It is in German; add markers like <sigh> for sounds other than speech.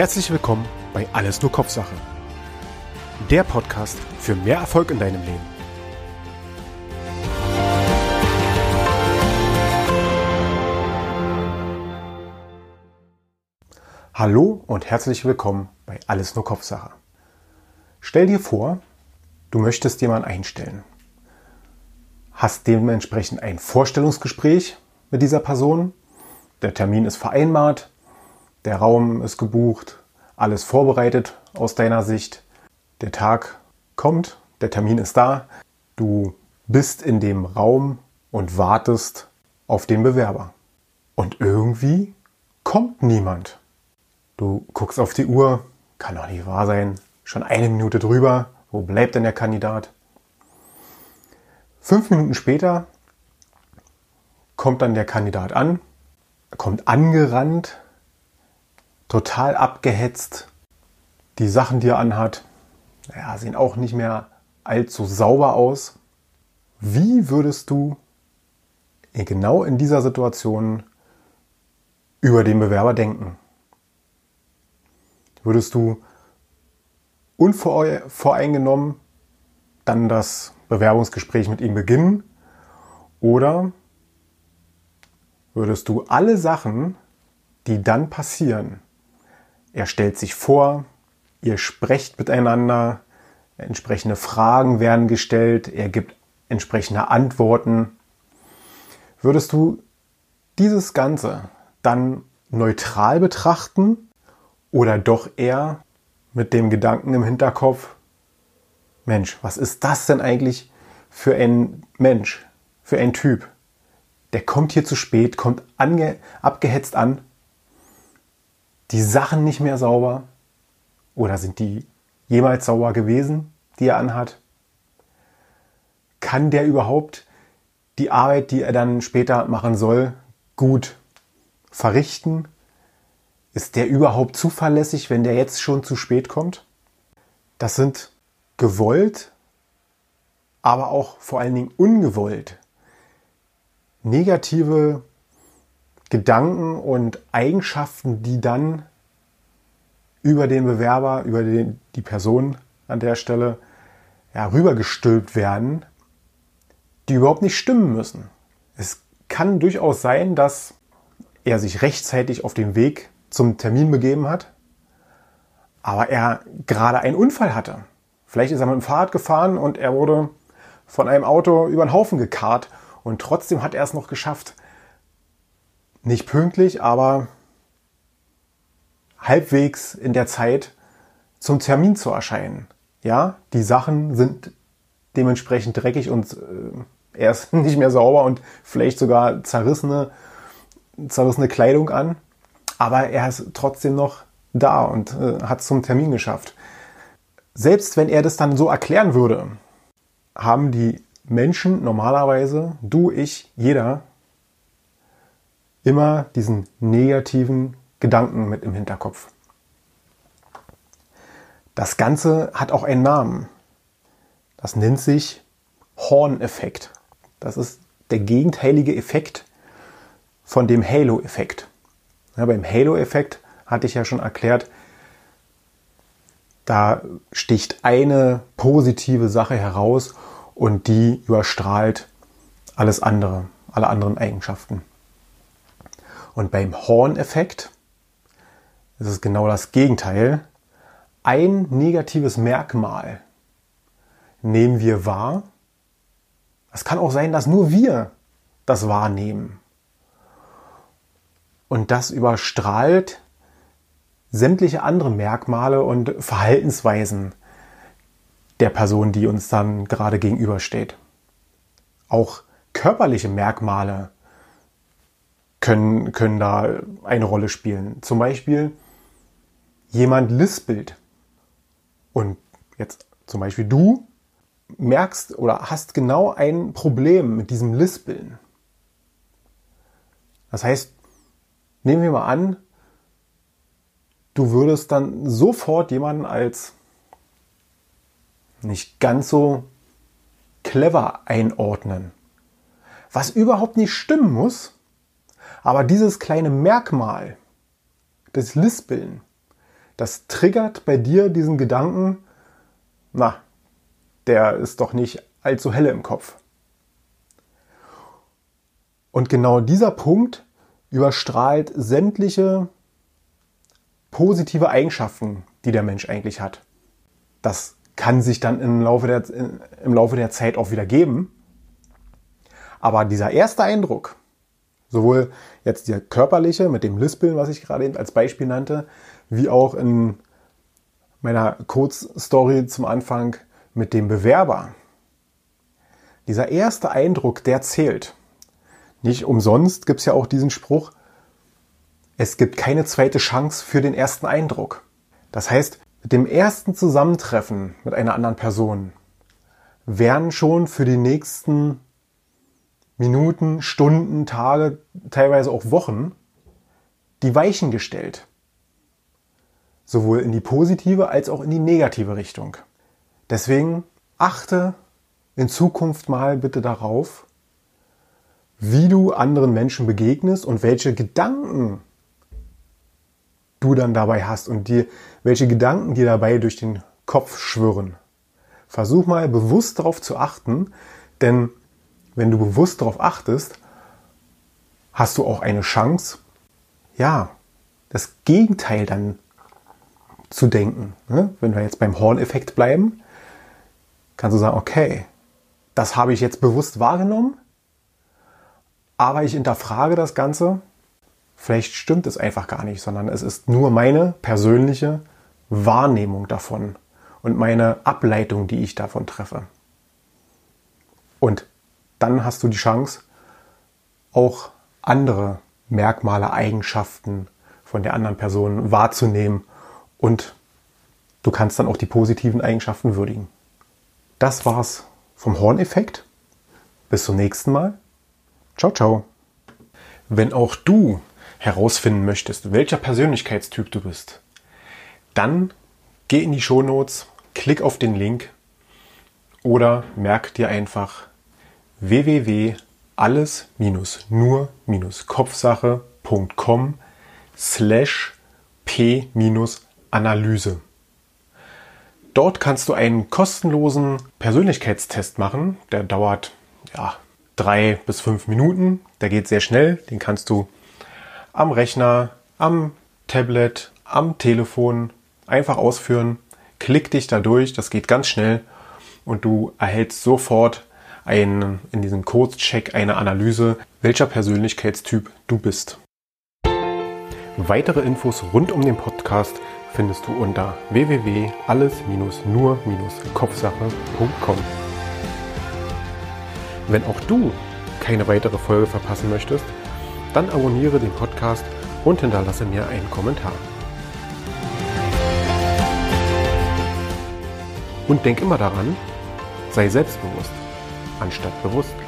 Herzlich willkommen bei Alles nur Kopfsache. Der Podcast für mehr Erfolg in deinem Leben. Hallo und herzlich willkommen bei Alles nur Kopfsache. Stell dir vor, du möchtest jemanden einstellen. Hast dementsprechend ein Vorstellungsgespräch mit dieser Person. Der Termin ist vereinbart, der Raum ist gebucht, alles vorbereitet aus deiner Sicht. Der Tag kommt, der Termin ist da. Du bist in dem Raum und wartest auf den Bewerber. Und irgendwie kommt niemand. Du guckst auf die Uhr, kann doch nicht wahr sein. Schon eine Minute drüber. Wo bleibt denn der Kandidat? Fünf Minuten später kommt dann der Kandidat an, kommt angerannt, total abgehetzt. Die Sachen, die er anhat, ja, sehen auch nicht mehr allzu sauber aus. Wie würdest du genau in dieser Situation über den Bewerber denken? Würdest du unvoreingenommen dann das Bewerbungsgespräch mit ihm beginnen? Oder würdest du alle Sachen, die dann passieren, er stellt sich vor, ihr sprecht miteinander, entsprechende Fragen werden gestellt, er gibt entsprechende Antworten. Würdest du dieses Ganze dann neutral betrachten oder doch eher mit dem Gedanken im Hinterkopf, Mensch, was ist das denn eigentlich für ein Mensch, für ein Typ? Der kommt hier zu spät, kommt abgehetzt an die Sachen nicht mehr sauber? Oder sind die jemals sauber gewesen, die er anhat? Kann der überhaupt die Arbeit, die er dann später machen soll, gut verrichten? Ist der überhaupt zuverlässig, wenn der jetzt schon zu spät kommt? Das sind gewollt, aber auch vor allen Dingen ungewollt negative Gedanken und Eigenschaften, die dann über den Bewerber, über den, die Person an der Stelle ja, rübergestülpt werden, die überhaupt nicht stimmen müssen. Es kann durchaus sein, dass er sich rechtzeitig auf den Weg zum Termin begeben hat, aber er gerade einen Unfall hatte. Vielleicht ist er mit dem Fahrrad gefahren und er wurde von einem Auto über den Haufen gekarrt und trotzdem hat er es noch geschafft, nicht pünktlich, aber halbwegs in der Zeit zum Termin zu erscheinen. Ja, die Sachen sind dementsprechend dreckig und äh, er ist <laughs> nicht mehr sauber und vielleicht sogar zerrissene, zerrissene Kleidung an. Aber er ist trotzdem noch da und äh, hat zum Termin geschafft. Selbst wenn er das dann so erklären würde, haben die Menschen normalerweise, du, ich, jeder, immer diesen negativen Gedanken mit im Hinterkopf. Das Ganze hat auch einen Namen. Das nennt sich Horn-Effekt. Das ist der gegenteilige Effekt von dem Halo-Effekt. Ja, beim Halo-Effekt hatte ich ja schon erklärt, da sticht eine positive Sache heraus und die überstrahlt alles andere, alle anderen Eigenschaften. Und beim Horn-Effekt ist es genau das Gegenteil. Ein negatives Merkmal nehmen wir wahr. Es kann auch sein, dass nur wir das wahrnehmen. Und das überstrahlt sämtliche andere Merkmale und Verhaltensweisen der Person, die uns dann gerade gegenübersteht. Auch körperliche Merkmale können, können da eine Rolle spielen. Zum Beispiel jemand lispelt und jetzt zum Beispiel du merkst oder hast genau ein Problem mit diesem Lispeln. Das heißt, nehmen wir mal an, du würdest dann sofort jemanden als nicht ganz so clever einordnen. Was überhaupt nicht stimmen muss, aber dieses kleine Merkmal, das Lispeln, Das triggert bei dir diesen Gedanken, na, der ist doch nicht allzu helle im Kopf. Und genau dieser Punkt überstrahlt sämtliche positive Eigenschaften, die der Mensch eigentlich hat. Das kann sich dann im Laufe der, im Laufe der Zeit auch wieder geben. Aber dieser erste Eindruck, sowohl jetzt der körperliche mit dem Lispeln, was ich gerade als Beispiel nannte, wie auch in meiner Kurzstory zum Anfang mit dem Bewerber. Dieser erste Eindruck, der zählt. Nicht umsonst gibt es ja auch diesen Spruch, es gibt keine zweite Chance für den ersten Eindruck. Das heißt, mit dem ersten Zusammentreffen mit einer anderen Person werden schon für die nächsten Minuten, Stunden, Tage, teilweise auch Wochen die Weichen gestellt. Sowohl in die positive als auch in die negative Richtung. Deswegen achte in Zukunft mal bitte darauf, wie du anderen Menschen begegnest und welche Gedanken du dann dabei hast und dir, welche Gedanken dir dabei durch den Kopf schwirren. Versuch mal bewusst darauf zu achten, denn wenn du bewusst darauf achtest, hast du auch eine Chance, ja, das Gegenteil dann zu denken. Ne? Wenn wir jetzt beim Horn-Effekt bleiben, kannst du sagen, okay, das habe ich jetzt bewusst wahrgenommen, aber ich hinterfrage das Ganze Vielleicht stimmt es einfach gar nicht, sondern es ist nur meine persönliche Wahrnehmung davon und meine Ableitung, die ich davon treffe. Und dann hast du die Chance, auch andere Merkmale, Eigenschaften von der anderen Person wahrzunehmen und du kannst dann auch die positiven Eigenschaften würdigen. Das war's vom Horneffekt. Bis zum nächsten Mal. Ciao, ciao. Wenn auch du herausfinden möchtest, welcher Persönlichkeitstyp du bist, dann geh in die Shownotes, klick auf den Link oder merk dir einfach www.alles-nur-kopfsache.com slash p-analyse. Dort kannst du einen kostenlosen Persönlichkeitstest machen. Der dauert ja, drei bis fünf Minuten. Der geht sehr schnell. Den kannst du am Rechner, am Tablet, am Telefon einfach ausführen. Klick dich da durch, das geht ganz schnell und du erhältst sofort einen, in diesem Kurzcheck eine Analyse, welcher Persönlichkeitstyp du bist. Weitere Infos rund um den Podcast findest du unter www.alles-nur-kopfsache.com. Wenn auch du keine weitere Folge verpassen möchtest, dann abonniere den Podcast und hinterlasse mir einen Kommentar. Und denk immer daran, sei selbstbewusst, anstatt bewusstlos.